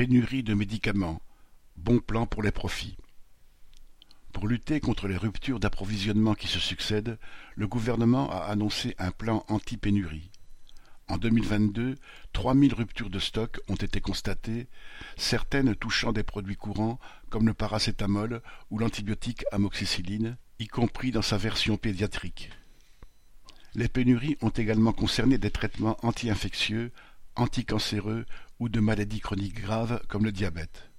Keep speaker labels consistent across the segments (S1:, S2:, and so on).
S1: Pénurie de médicaments, bon plan pour les profits. Pour lutter contre les ruptures d'approvisionnement qui se succèdent, le gouvernement a annoncé un plan anti-pénurie. En 2022, 3000 ruptures de stock ont été constatées, certaines touchant des produits courants comme le paracétamol ou l'antibiotique amoxicilline, y compris dans sa version pédiatrique. Les pénuries ont également concerné des traitements anti-infectieux, anticancéreux ou de maladies chroniques graves comme le diabète.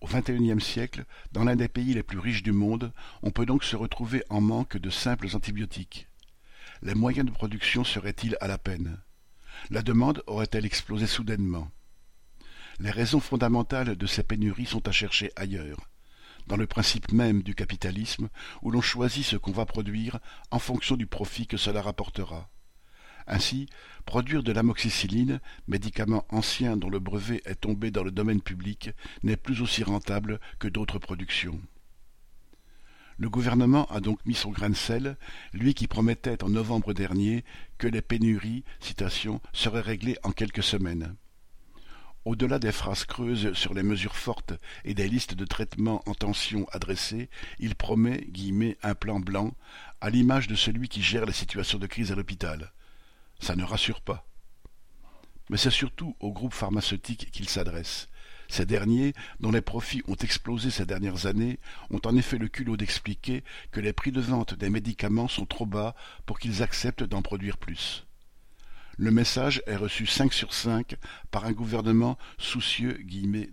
S1: Au XXIe siècle, dans l'un des pays les plus riches du monde, on peut donc se retrouver en manque de simples antibiotiques. Les moyens de production seraient-ils à la peine? La demande aurait-elle explosé soudainement? Les raisons fondamentales de ces pénuries sont à chercher ailleurs, dans le principe même du capitalisme, où l'on choisit ce qu'on va produire en fonction du profit que cela rapportera. Ainsi, produire de l'amoxicilline, médicament ancien dont le brevet est tombé dans le domaine public, n'est plus aussi rentable que d'autres productions. Le gouvernement a donc mis son grain de sel, lui qui promettait en novembre dernier que les pénuries, seraient réglées en quelques semaines. Au-delà des phrases creuses sur les mesures fortes et des listes de traitements en tension adressées, il promet guillemets, un plan blanc, à l'image de celui qui gère les situations de crise à l'hôpital ça ne rassure pas. Mais c'est surtout aux groupes pharmaceutiques qu'il s'adresse. Ces derniers, dont les profits ont explosé ces dernières années, ont en effet le culot d'expliquer que les prix de vente des médicaments sont trop bas pour qu'ils acceptent d'en produire plus. Le message est reçu cinq sur cinq par un gouvernement soucieux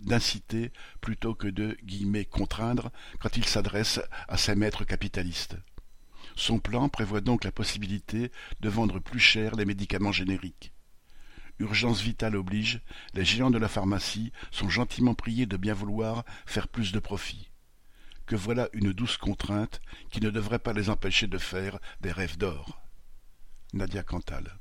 S1: d'inciter plutôt que de contraindre quand il s'adresse à ses maîtres capitalistes. Son plan prévoit donc la possibilité de vendre plus cher les médicaments génériques. Urgence vitale oblige, les géants de la pharmacie sont gentiment priés de bien vouloir faire plus de profit. Que voilà une douce contrainte qui ne devrait pas les empêcher de faire des rêves d'or. Nadia Cantal